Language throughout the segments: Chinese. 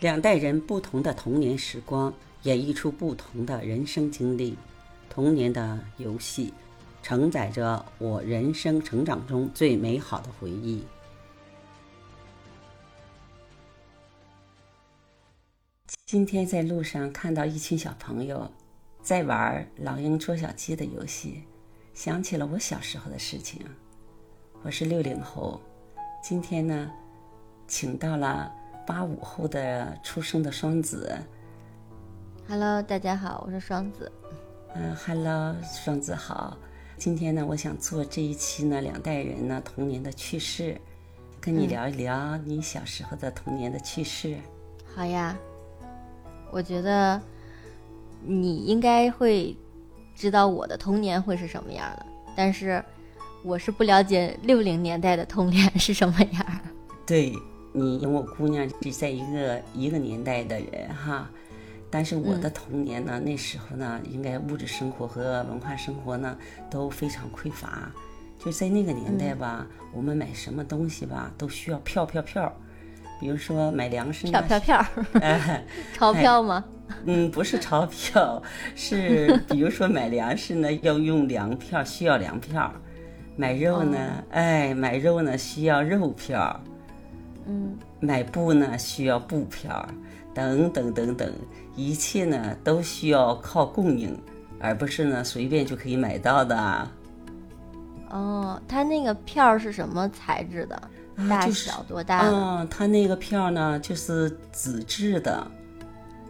两代人不同的童年时光，演绎出不同的人生经历。童年的游戏，承载着我人生成长中最美好的回忆。今天在路上看到一群小朋友在玩老鹰捉小鸡的游戏，想起了我小时候的事情。我是六零后，今天呢，请到了。八五后的出生的双子，Hello，大家好，我是双子。嗯，Hello，双子好。今天呢，我想做这一期呢，两代人呢童年的趣事，跟你聊一聊你小时候的童年的趣事。好呀，我觉得你应该会知道我的童年会是什么样的，但是我是不了解六零年代的童年是什么样。对。你跟我姑娘是在一个一个年代的人哈，但是我的童年呢，那时候呢，应该物质生活和文化生活呢都非常匮乏，就在那个年代吧，我们买什么东西吧都需要票票票，比如说买粮食票票票，哎钞票吗？嗯，不是钞票，是比如说买粮食呢要用粮票，需要粮票；买肉呢，哎，买肉呢需要肉票。嗯，买布呢需要布票，等等等等，一切呢都需要靠供应，而不是呢随便就可以买到的。哦，它那个票是什么材质的？大小多大？嗯，它那个票呢就是纸质的，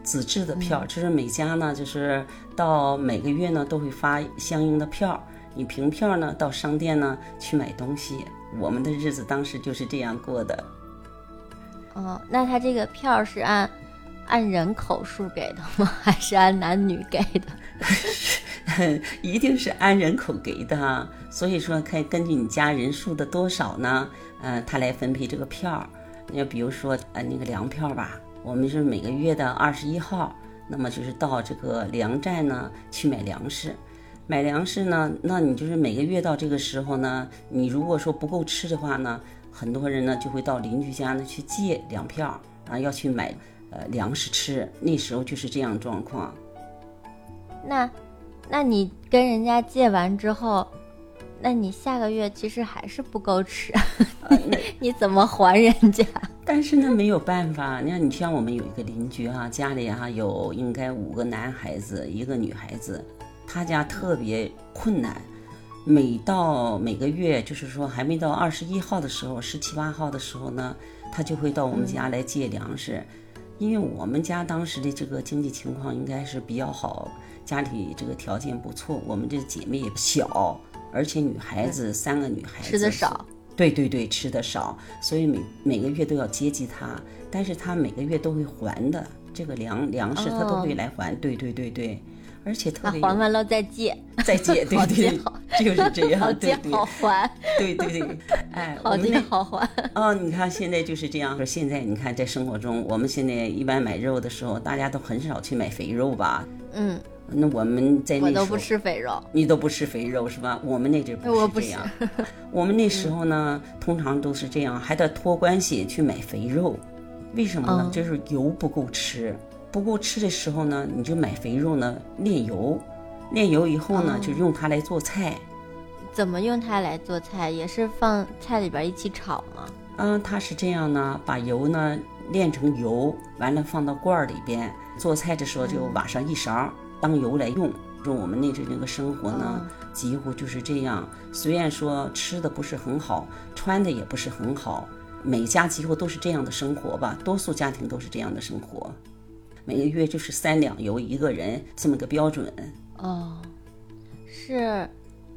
纸质的票，就是每家呢就是到每个月呢都会发相应的票，你凭票呢到商店呢去买东西。我们的日子当时就是这样过的。哦，那他这个票是按按人口数给的吗？还是按男女给的？一定是按人口给的。所以说，可以根据你家人数的多少呢？嗯，他来分配这个票。你比如说，呃，那个粮票吧，我们是每个月的二十一号，那么就是到这个粮站呢去买粮食。买粮食呢，那你就是每个月到这个时候呢，你如果说不够吃的话呢？很多人呢就会到邻居家呢去借粮票，啊要去买呃粮食吃。那时候就是这样状况。那，那你跟人家借完之后，那你下个月其实还是不够吃，你怎么还人家？但是呢没有办法，你看你像我们有一个邻居哈，家里哈有应该五个男孩子一个女孩子，他家特别困难。每到每个月，就是说还没到二十一号的时候，十七八号的时候呢，他就会到我们家来借粮食。因为我们家当时的这个经济情况应该是比较好，家里这个条件不错。我们这姐妹也小，而且女孩子三个女孩子吃的少，对对对，吃的少，所以每每个月都要接济她。但是她每个月都会还的，这个粮粮食她都会来还。对对对对。而且特别还完了再借，再借，对对，就是这样，对对，好还，对对对，哎，好借好还。哦，你看现在就是这样。说现在你看在生活中，我们现在一般买肉的时候，大家都很少去买肥肉吧？嗯，那我们在那我都不吃肥肉，你都不吃肥肉是吧？我们那阵不是这样，我们那时候呢，通常都是这样，还得托关系去买肥肉，为什么呢？就是油不够吃。不够吃的时候呢，你就买肥肉呢炼油，炼油以后呢，就用它来做菜。怎么用它来做菜？也是放菜里边一起炒吗？嗯，它是这样呢，把油呢炼成油，完了放到罐儿里边，做菜的时候就挖上一勺当油来用。就我们那阵那个生活呢，几乎就是这样。虽然说吃的不是很好，穿的也不是很好，每家几乎都是这样的生活吧，多数家庭都是这样的生活。每个月就是三两油一个人这么个标准哦，是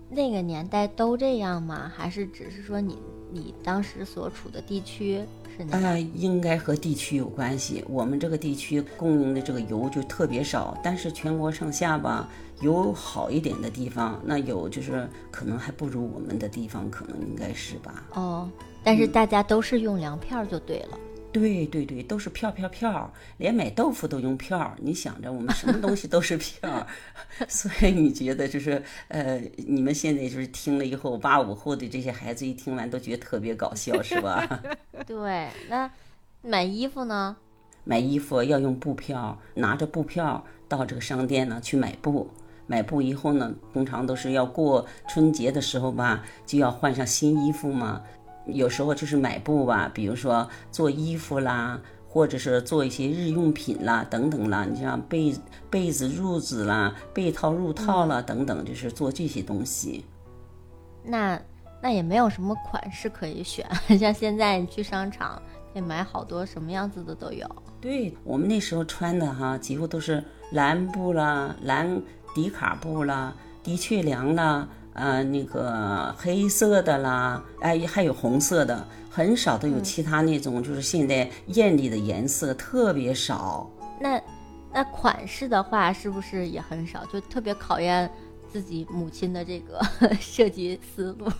那个年代都这样吗？还是只是说你你当时所处的地区是那？呃，应该和地区有关系。我们这个地区供应的这个油就特别少，但是全国上下吧，有好一点的地方，那有就是可能还不如我们的地方，可能应该是吧。哦，但是大家都是用粮票就对了。对对对，都是票票票，连买豆腐都用票。你想着我们什么东西都是票，所以你觉得就是呃，你们现在就是听了以后，八五后的这些孩子一听完都觉得特别搞笑，是吧？对，那买衣服呢？买衣服要用布票，拿着布票到这个商店呢去买布。买布以后呢，通常都是要过春节的时候吧，就要换上新衣服嘛。有时候就是买布吧，比如说做衣服啦，或者是做一些日用品啦，等等啦。你像被被子、褥子啦，被套、褥套啦，等等，就是做这些东西。那那也没有什么款式可以选，像现在你去商场可以买好多什么样子的都有。对我们那时候穿的哈，几乎都是蓝布啦、蓝。迪卡布啦，的确凉啦，呃，那个黑色的啦，哎，还有红色的，很少都有其他那种，就是现在艳丽的颜色特别少。那那款式的话，是不是也很少？就特别考验自己母亲的这个 设计思路。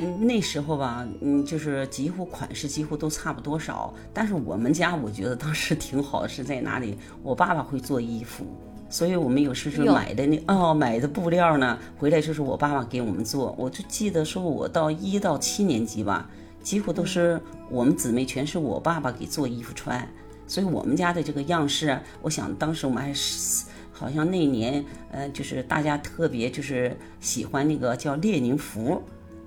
嗯，那时候吧，嗯，就是几乎款式几乎都差不多少。但是我们家我觉得当时挺好，是在哪里？我爸爸会做衣服。所以我们有时候买的那哦买的布料呢，回来就是我爸爸给我们做。我就记得说，我到一到七年级吧，几乎都是我们姊妹全是我爸爸给做衣服穿。所以我们家的这个样式，我想当时我们还是好像那年，呃，就是大家特别就是喜欢那个叫列宁服，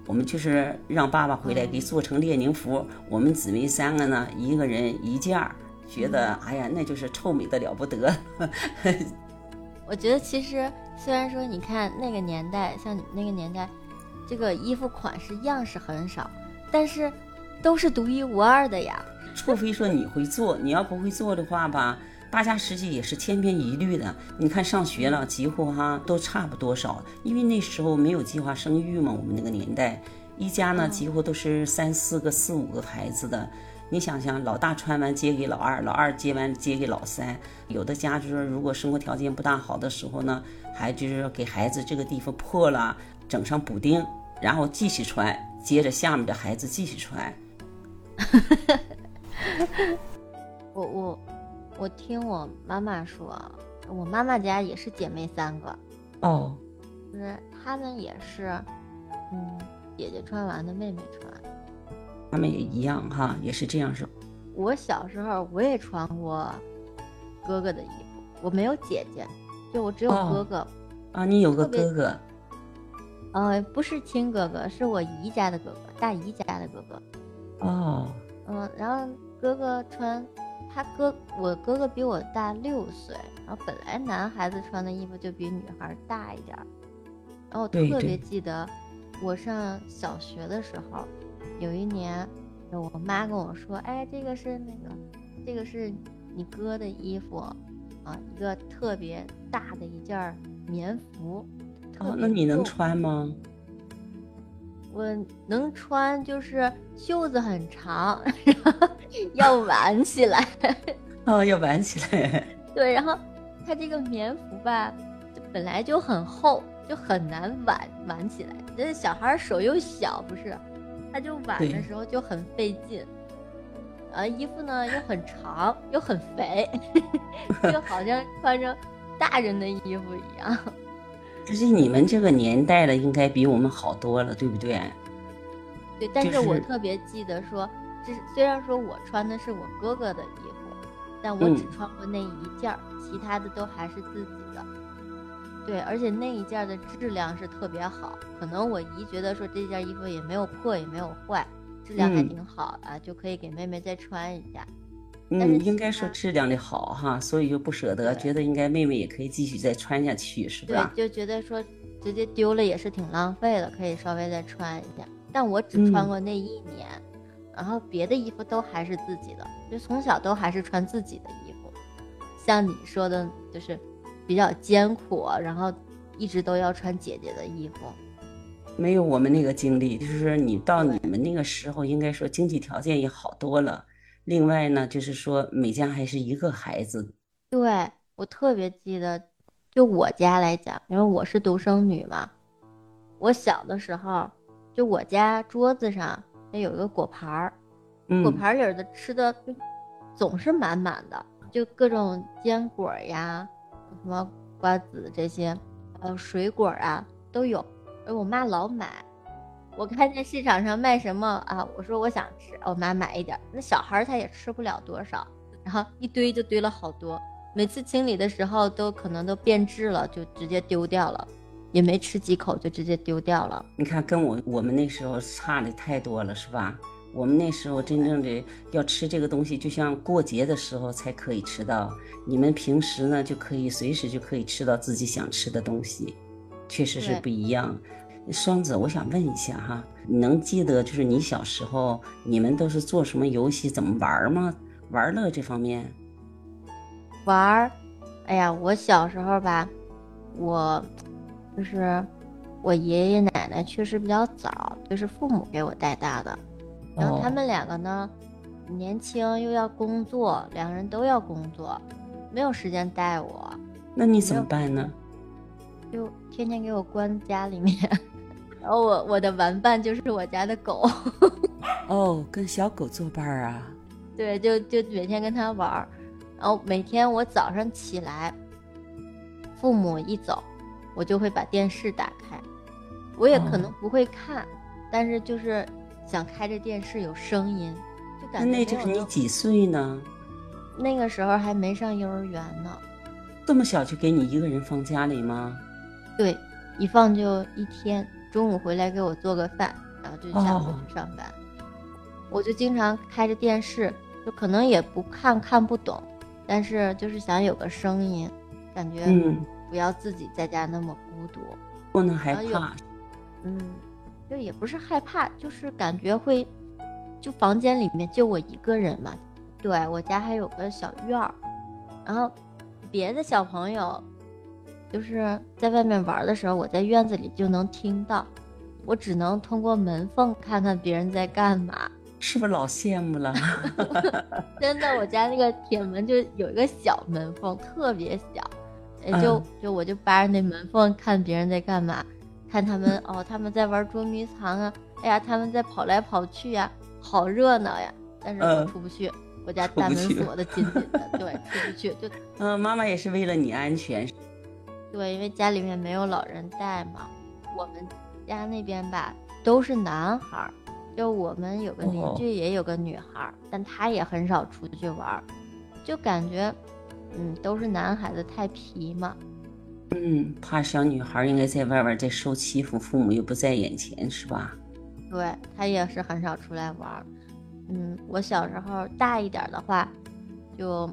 我们就是让爸爸回来给做成列宁服。我们姊妹三个呢，一个人一件儿，觉得哎呀，那就是臭美的了不得。我觉得其实虽然说你看那个年代，像你们那个年代，这个衣服款式样式很少，但是都是独一无二的呀。除非说你会做，你要不会做的话吧，大家实际也是千篇一律的。你看上学了，几乎哈都差不多少，因为那时候没有计划生育嘛，我们那个年代，一家呢几乎都是三四个、四五个孩子的。你想想，老大穿完接给老二，老二接完接给老三。有的家就是如果生活条件不大好的时候呢，还就是给孩子这个地方破了，整上补丁，然后继续穿，接着下面的孩子继续穿。我我我听我妈妈说，我妈妈家也是姐妹三个。哦，就是她们也是，嗯，姐姐穿完的妹妹穿。他们也一样哈，也是这样说。我小时候我也穿过哥哥的衣服，我没有姐姐，就我只有哥哥。啊，你有个哥哥？呃，不是亲哥哥，是我姨家的哥哥，大姨家的哥哥。哦。嗯，然后哥哥穿，他哥我哥哥比我大六岁，然后本来男孩子穿的衣服就比女孩大一点儿，然后我特别记得我上小学的时候。有一年，我妈跟我说：“哎，这个是那个，这个是你哥的衣服，啊，一个特别大的一件棉服。哦，那你能穿吗？我能穿，就是袖子很长，然后 要挽起来。哦，要挽起来。对，然后它这个棉服吧，本来就很厚，就很难挽挽起来。这小孩手又小，不是？”他就挽的时候就很费劲，呃，衣服呢又很长又很肥，就好像穿着大人的衣服一样。可是你们这个年代的应该比我们好多了，对不对？对，但是我特别记得说，这虽然说我穿的是我哥哥的衣服，但我只穿过那一件儿，其他的都还是自己的。对，而且那一件的质量是特别好，可能我姨觉得说这件衣服也没有破也没有坏，质量还挺好的，就可以给妹妹再穿一下。嗯，应该说质量的好哈，所以就不舍得，觉得应该妹妹也可以继续再穿下去，是吧？对，就觉得说直接丢了也是挺浪费的，可以稍微再穿一下。但我只穿过那一年，然后别的衣服都还是自己的，就从小都还是穿自己的衣服。像你说的，就是。比较艰苦，然后一直都要穿姐姐的衣服，没有我们那个经历。就是你到你们那个时候，应该说经济条件也好多了。另外呢，就是说每家还是一个孩子。对我特别记得，就我家来讲，因为我是独生女嘛，我小的时候，就我家桌子上那有一个果盘儿，果盘里的吃的总是满满的，就各种坚果呀。什么瓜子这些，呃，水果啊都有。而我妈老买，我看见市场上卖什么啊，我说我想吃，我妈买一点。那小孩他也吃不了多少，然后一堆就堆了好多，每次清理的时候都可能都变质了，就直接丢掉了，也没吃几口就直接丢掉了。你看，跟我我们那时候差的太多了，是吧？我们那时候真正的要吃这个东西，就像过节的时候才可以吃到，你们平时呢就可以随时就可以吃到自己想吃的东西，确实是不一样。双子，我想问一下哈，你能记得就是你小时候你们都是做什么游戏，怎么玩儿吗？玩乐这方面，玩儿，哎呀，我小时候吧，我就是我爷爷奶奶去世比较早，就是父母给我带大的。然后他哦们两个呢，年轻又要工作，两个人都要工作，没有时间带我，那你怎么办呢？就天天给我关家里面。然后我我的玩伴就是我家的狗，哦，跟小狗作伴儿啊？对，就就每天跟他玩儿。然后每天我早上起来，父母一走，我就会把电视打开。我也可能哦不会看，但是就是想开着电视有声音，就感觉那阵儿你几岁呢？那个时候还没上幼儿园呢。这么小就给你一个人放家里吗？对，一放就一天，中午回来给我做个饭，然后就下午哦去上班。我就经常开着电视，就可能也不看看不懂，但是就是想有个声音，感觉嗯，不要自己在家那么孤独。不能害怕。嗯，就也不是害怕，就是感觉会，就房间里面就我一个人嘛。对我家还有个小院儿，然后别的小朋友就是在外面玩的时候，我在院子里就能听到，我只能通过门缝看看别人在干嘛。是不是老羡慕了？真的，我家那个铁门就有一个小门缝，特别小，也就嗯就我就扒着那门缝看别人在干嘛，看他们哦，他们在玩捉迷藏啊，哎呀，他们在跑来跑去呀，好热闹呀，但是我嗯出不去，我家大门锁的紧紧的，对，出不去，就 嗯，妈妈也是为了你安全。对，因为家里面没有老人带嘛，我们家那边吧都是男孩儿，就我们有个邻哦居也有个女孩儿，但她也很少出去玩儿，就感觉，嗯，都是男孩子太皮嘛。嗯，怕小女孩应该在外边再受欺负，父母又不在眼前，是吧？对她也是很少出来玩。嗯，我小时候大一点的话，就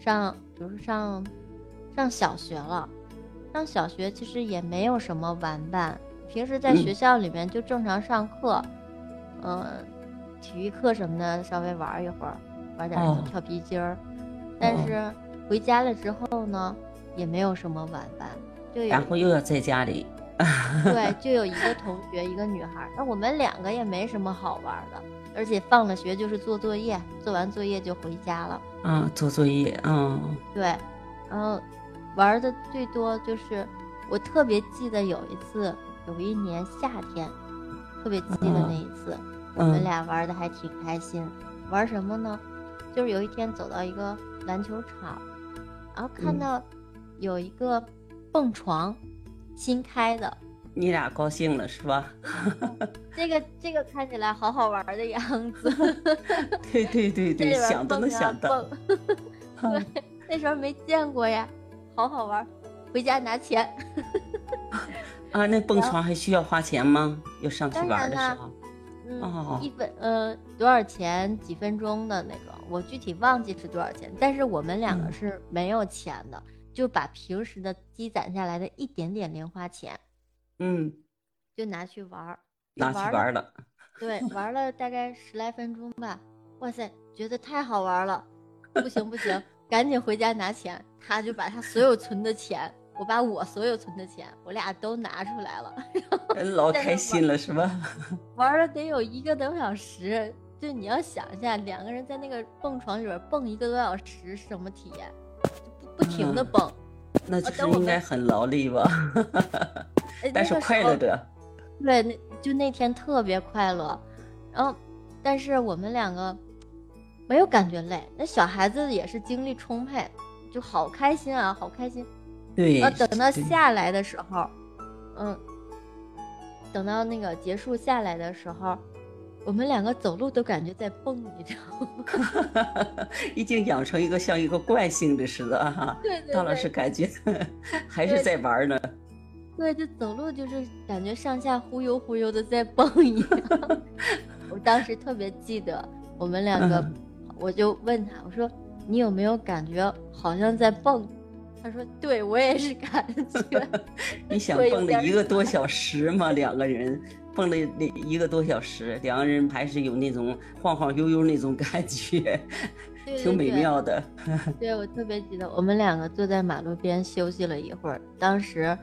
上，比如说上上小学了，上小学其实也没有什么玩伴，平时在嗯。学校里面就正常上课，嗯、体育课什么的稍微玩一会儿，玩点什么哦。跳皮筋儿，但哦。是回家了之后呢，也没有什么玩伴，就然后又要在家里，对，就有一个同学，一个女孩儿，那我们两个也没什么好玩的，而且放了学就是做作业，做完作业就回家了。啊，做作业，嗯，对，然后玩的最多就是我特别记得有一次，有一年夏天，特别记得那一次，我们嗯俩玩的还挺开心。玩什么呢？就是有一天走到一个篮球场，然后看嗯到有一个蹦床，新开的。你俩高兴了是吧？这个这个看起来好好玩的样子，对对对对，想都能想到。蹦 对，那时候没见过呀，好好玩，回家拿钱。啊，那蹦床还需要花钱吗？要上去玩的时候，嗯，哦一分呃多少钱几分钟的那种，我具体忘记是多少钱，但是我们两个嗯是没有钱的，就把平时的积攒下来的一点点零花钱嗯，就拿去玩儿，拿去玩玩了。对，玩了大概十来分钟吧。哇塞，觉得太好玩了，不行不行，赶紧回家拿钱。他就把他所有存的钱，我把我所有存的钱，我俩都拿出来了，老开心了是吧？玩了得有一个多小时。就你要想一下，两个人在那个蹦床里边蹦一个多小时是什么体验？就不不停的嗯蹦，那就是等我们应该很劳力吧？哎 但是快乐。的。对，那就那天特别快乐，然后但是我们两个没有感觉累，那小孩子也是精力充沛，就好开心啊，好开心。对，然后等到下来的时候，嗯，等到那个结束下来的时候，我们两个走路都感觉在蹦，你知道吗？已经养成一个像一个惯性的似的哈。对对。到了是感觉还是在玩呢。对，就走路就是感觉上下忽悠忽悠的在蹦一样。我当时特别记得我们两个，我就问他，我说你有没有感觉好像在蹦？他说对，我也是感觉。你想蹦了一个多小时吗？两个人蹦了那一个多小时，两个人还是有那种晃晃悠悠那种感觉，挺美妙的。对，我特别记得我们两个坐在马路边休息了一会儿，当时。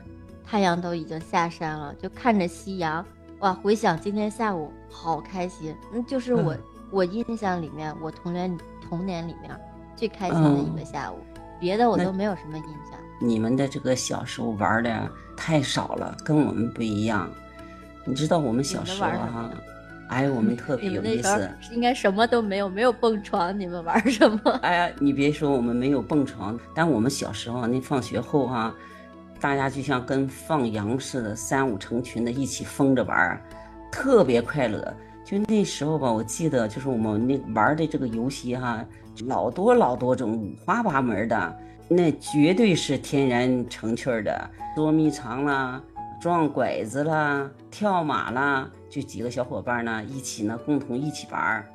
太阳都已经下山了，就看着夕阳，哇！回想今天下午，好开心。嗯，就是我我印象里面，我童年童年里面最开心的一个下午，别的我都没有什么印象。你们的这个小时候玩的太少了，跟我们不一样。你知道我们小时候哈，哎，我们特别有意思。应该什么都没有，没有蹦床，你们玩什么？哎呀，你别说我们没有蹦床，但我们小时候那放学后哈。大家就像跟放羊似的，三五成群的一起疯着玩儿，特别快乐。就那时候吧，我记得就是我们那玩的这个游戏哈，老多老多种，五花八门的，那绝对是天然成趣的。捉迷藏啦，撞拐子啦，跳马啦，就几个小伙伴呢一起呢共同一起玩儿。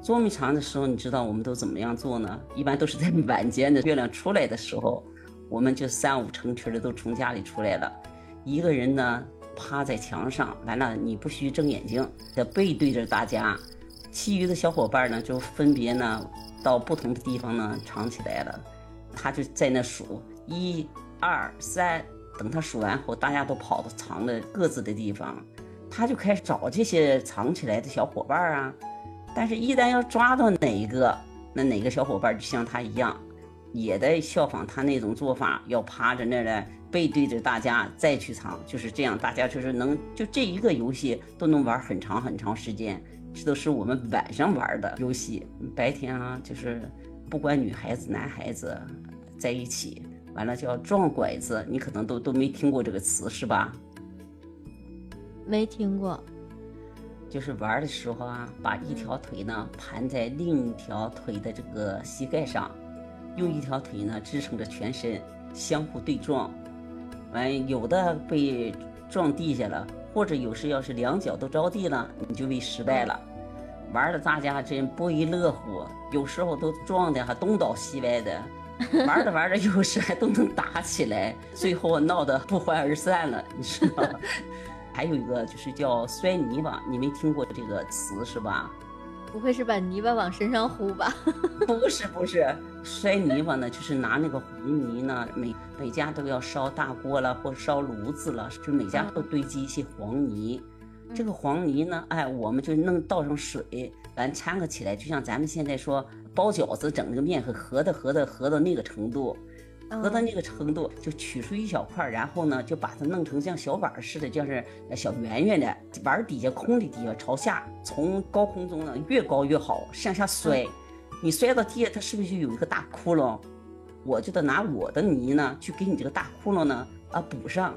捉迷藏的时候，你知道我们都怎么样做呢？一般都是在 晚间的月亮出来的时候。我们就三五成群的都从家里出来了，一个人呢趴在墙上，完了你不许睁眼睛，得背对着大家，其余的小伙伴呢就分别呢到不同的地方呢藏起来了，他就在那数一二三，等他数完后，大家都跑到藏的各自的地方，他就开始找这些藏起来的小伙伴啊，但是一旦要抓到哪一个，那哪个小伙伴就像他一样。也在效仿他那种做法，要趴着那儿背对着大家再去藏，就是这样，大家就是能就这一个游戏都能玩很长很长时间。这都是我们晚上玩的游戏，白天啊就是不管女孩子男孩子在一起，完了叫撞拐子，你可能都都没听过这个词是吧？没听过，就是玩的时候啊，把一条腿呢盘在另一条腿的这个膝盖上。用一条腿呢支撑着全身，相互对撞，完有的被撞地下了，或者有时要是两脚都着地了，你就被失败了。玩的大家真不亦乐乎，有时候都撞的还东倒西歪的，玩着玩着有时还都能打起来，最后闹得不欢而散了，你知道？还有一个就是叫摔泥巴，你没听过这个词是吧？不会是把泥巴往身上糊吧？不是不是，摔泥巴呢，就是拿那个红泥呢，每每家都要烧大锅了，或烧炉子了，就每家都堆积一些黄泥。这个黄泥呢，哎，我们就弄倒上水，完掺和起来，就像咱们现在说包饺子整那个面和合的合的合到那个程度。合到那个程度，就取出一小块，然后呢，就把它弄成像小碗似的，就是小圆圆的碗底下空的地方朝下，从高空中呢越高越好向下摔，你摔到地下，它是不是就有一个大窟窿？我就得拿我的泥呢去给你这个大窟窿呢啊补上，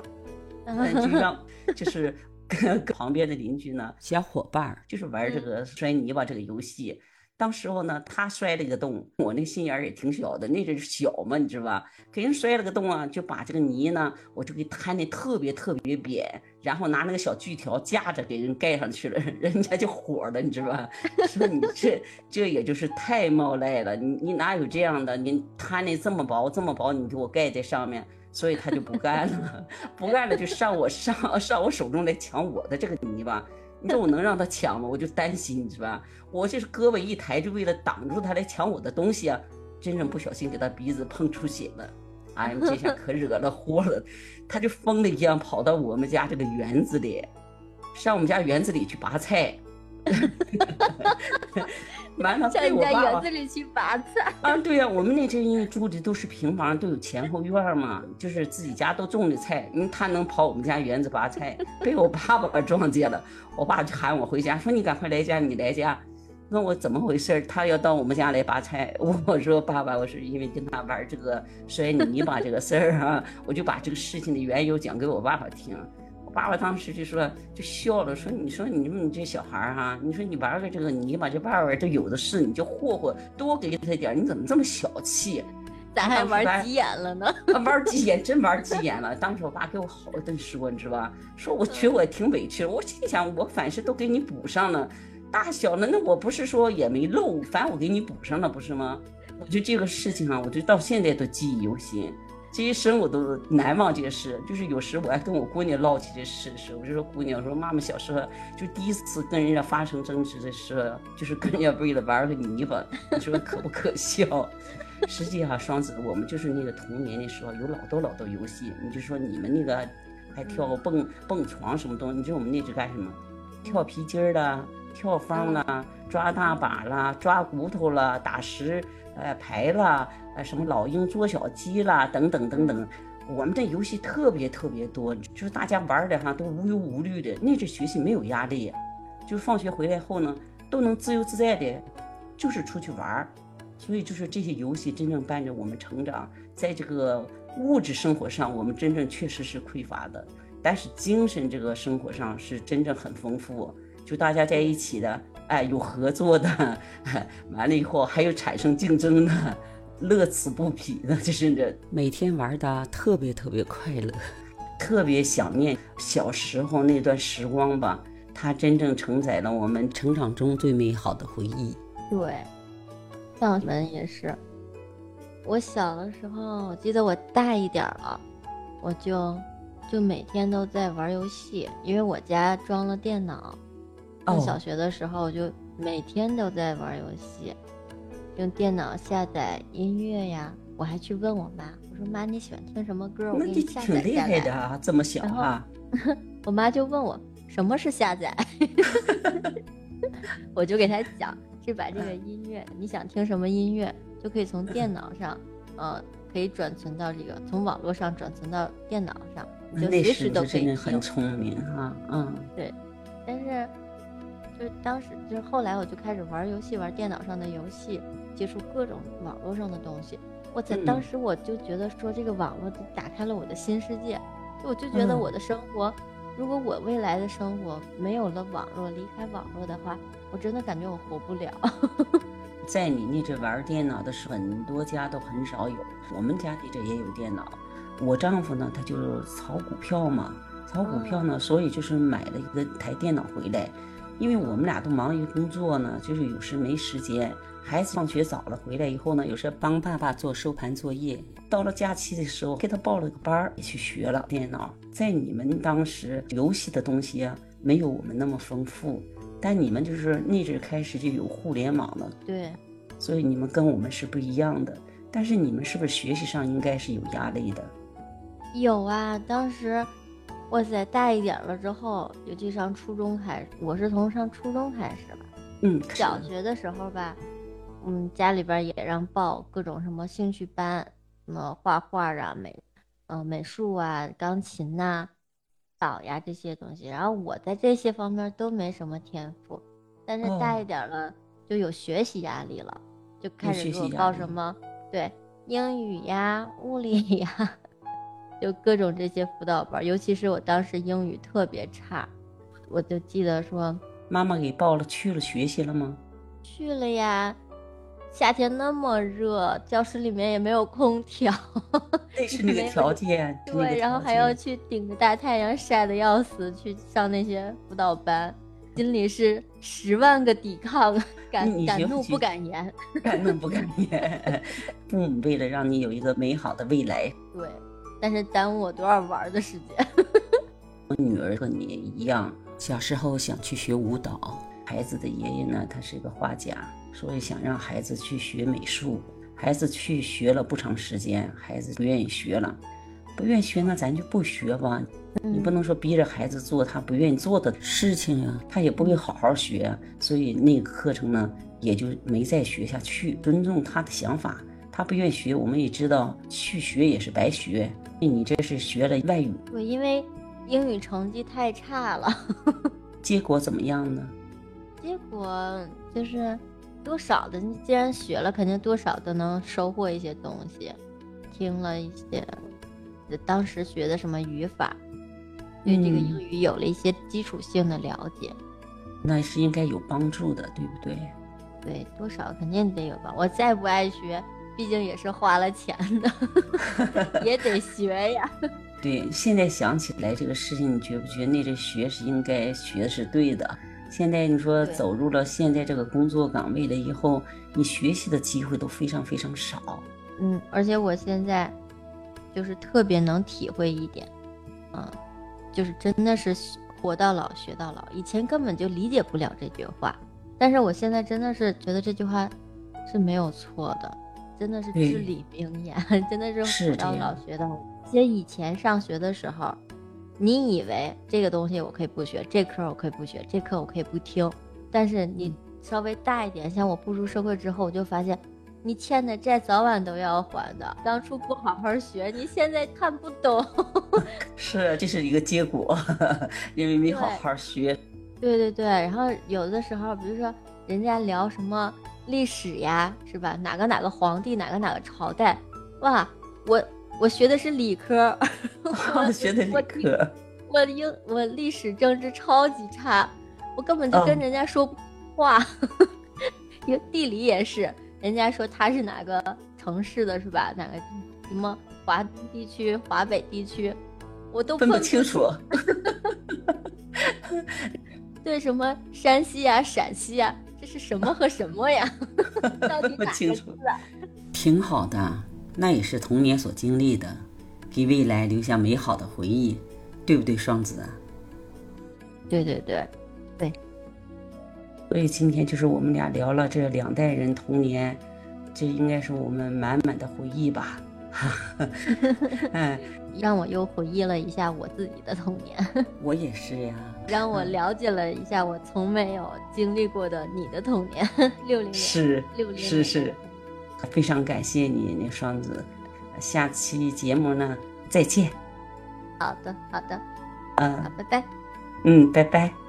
就让 就是跟旁边的邻居呢小伙伴就是玩这个摔泥巴这个游戏。当时候呢，他摔了一个洞，我那心眼儿也挺小的，那阵小嘛，你知道吧？给人摔了个洞啊，就把这个泥呢，我就给摊的特别特别扁，然后拿那个小锯条架着给人盖上去了，人家就火了，你知道吧？说你这这也就是太冒赖了，你你哪有这样的？你摊的这么薄这么薄，你给我盖在上面，所以他就不干了，不干了就上我上上我手中来抢我的这个泥巴。你说我能让他抢吗？我就担心，你知道吧？我就是胳膊一抬，就为了挡住他来抢我的东西啊！真正不小心给他鼻子碰出血了，哎呀，这下可惹了祸了！他就疯了一样跑到我们家这个园子里，上我们家园子里去拔菜。完了，在我家园子里去拔菜啊！对呀，我们那阵因为住的都是平房，都有前后院嘛，就是自己家都种的菜。因为，他能跑我们家园子拔菜，被我爸爸撞见了。我爸就喊我回家，说你赶快来家，你来家。问我怎么回事？他要到我们家来拔菜。我说爸爸，我是因为跟他玩这个摔泥巴这个事儿啊，我就把这个事情的缘由讲给我爸爸听。爸爸当时就说就笑了，说你说你们你这小孩儿哈，你说你玩个这个，你把这玩玩都有的是，你就霍霍多给他点，你怎么这么小气？咱还玩急眼了呢？玩急眼，真玩急眼了。当时我爸给我好一顿说，你知道吧？说我觉得我挺委屈。我心想，我凡事都给你补上了，大小呢那我不是说也没漏，反正我给你补上了，不是吗？我觉得这个事情啊，我就到现在都记忆犹新，这一生我都难忘这个事。就是有时我还跟我姑娘唠起这事的时候，我就说姑娘，我说妈妈小时候就第一次跟人家发生争执的时候，就是跟人家为了玩个泥巴，你说可不可笑？实际上，双子我们就是那个童年的时候有老多老多游戏。你就说你们那个还跳蹦蹦床什么东西？你知道我们那是干什么？跳皮筋儿的，跳方啦，抓大把啦，抓骨头啦，打石呃牌啦，呃什么老鹰捉小鸡啦，等等等等。我们这游戏特别特别多，就是大家玩的哈都无忧无虑的，那阵学习没有压力，就是放学回来后呢都能自由自在的，就是出去玩儿。所以就是这些游戏真正伴着我们成长，在这个物质生活上，我们真正确实是匮乏的，但是精神这个生活上是真正很丰富。就大家在一起的，哎，有合作的，完了以后还有产生竞争的，乐此不疲的，就是这每天玩的特别特别快乐，特别想念小时候那段时光吧。它真正承载了我们成长中最美好的回忆。对。像我们也是，我小的时候，我记得我大一点了，我就就每天都在玩游戏，因为我家装了电脑。上小学的时候，我就每天都在玩游戏，用电脑下载音乐呀。我还去问我妈，我说妈，你喜欢听什么歌？我给你下载下来。挺厉害的啊，这么小啊！我妈就问我什么是下载，我就给她讲。是把这个音乐，你想听什么音乐，就可以从电脑上，呃，可以转存到这个，从网络上转存到电脑上，就随时都可以听。很聪明哈，嗯，对。但是，就当时，就是后来，我就开始玩游戏，玩电脑上的游戏，接触各种网络上的东西。我在当时我就觉得说，这个网络打开了我的新世界，就我就觉得我的生活。如果我未来的生活没有了网络，离开网络的话，我真的感觉我活不了。在你那阵玩电脑的时候，很多家都很少有。我们家那阵也有电脑。我丈夫呢，他就炒股票嘛，炒股票呢，所以就是买了一个台电脑回来。因为我们俩都忙于工作呢，就是有时没时间。孩子放学早了回来以后呢，有时帮爸爸做收盘作业。到了假期的时候，给他报了个班儿，也去学了电脑。在你们当时，游戏的东西啊，没有我们那么丰富。但你们就是那阵开始就有互联网了，对。所以你们跟我们是不一样的。但是你们是不是学习上应该是有压力的？有啊，当时，哇塞，大一点了之后，尤其上初中开始，我是从上初中开始吧。嗯。小学的时候吧。嗯，家里边也让报各种什么兴趣班，什么画画啊、美，嗯，美术啊、钢琴呐、导呀这些东西。然后我在这些方面都没什么天赋，但是大一点了就有学习压力了，就开始给我报什么对英语呀、物理呀，就各种这些辅导班。尤其是我当时英语特别差，我就记得说妈妈给报了，去了学习了吗？去了呀。夏天那么热，教室里面也没有空调，那是那个条件。对，然后还要去顶着大太阳晒得要死去上那些辅导班，心里是十万个抵抗，敢敢怒不敢言，敢怒不敢言。父母为了让你有一个美好的未来，对，但是耽误我多少玩的时间。我女儿和你一样，小时候想去学舞蹈。孩子的爷爷呢，他是一个画家。所以想让孩子去学美术，孩子去学了不长时间，孩子不愿意学了，不愿意学那咱就不学吧。你不能说逼着孩子做他不愿意做的事情呀，他也不会好好学。所以那个课程呢，也就没再学下去。尊重他的想法，他不愿意学，我们也知道去学也是白学。你这是学了外语，对，因为英语成绩太差了。结果怎么样呢？结果就是。多少的，你既然学了，肯定多少都能收获一些东西。听了一些，当时学的什么语法，对这个嗯英语有了一些基础性的了解。那是应该有帮助的，对不对？对，多少肯定得有吧。我再不爱学，毕竟也是花了钱的，也得学呀。对，现在想起来这个事情，你觉不觉得那这学是应该学的是对的？现在你说走入了现在这个工作岗位了以后，你学习的机会都非常非常少。嗯，而且我现在就是特别能体会一点，嗯，就是真的是活到老学到老。以前根本就理解不了这句话，但是我现在真的是觉得这句话是没有错的，真的是对至理名言，真的是是活到老学到老。其实以前上学的时候，你以为这个东西我可以不学，这科我可以不学，这课我可以不听，但是你稍微大一点，像我步入社会之后，我就发现。你欠的债早晚都要还的。当初不好好学，你现在看不懂。是，这是一个结果，因为没好好学。对对对，然后有的时候，比如说人家聊什么历史呀，是吧？哪个哪个皇帝，哪个哪个朝代，哇，我我学的是理科，我 学的理我科，我英我历史政治超级差，我根本就跟哦人家说不话。因为 地理也是，人家说他是哪个城市的，是吧？哪个什么华东地区、华北地区，我都分不清楚。对，什么山西呀、陕西呀，这是什么和什么呀？到底哪清楚个字啊？挺好的，那也是童年所经历的，给未来留下美好的回忆，对不对，双子对？对对对，所以今天就是我们俩聊了这两代人童年，这应该是我们满满的回忆吧。嗯，让我又回忆了一下我自己的童年，我也是呀。让我了解了一下我从没有经历过的你的童年，六零年，是六零是是，非常感谢你，那双子。下期节目呢，再见。好的好的，嗯好，拜拜。嗯，拜拜。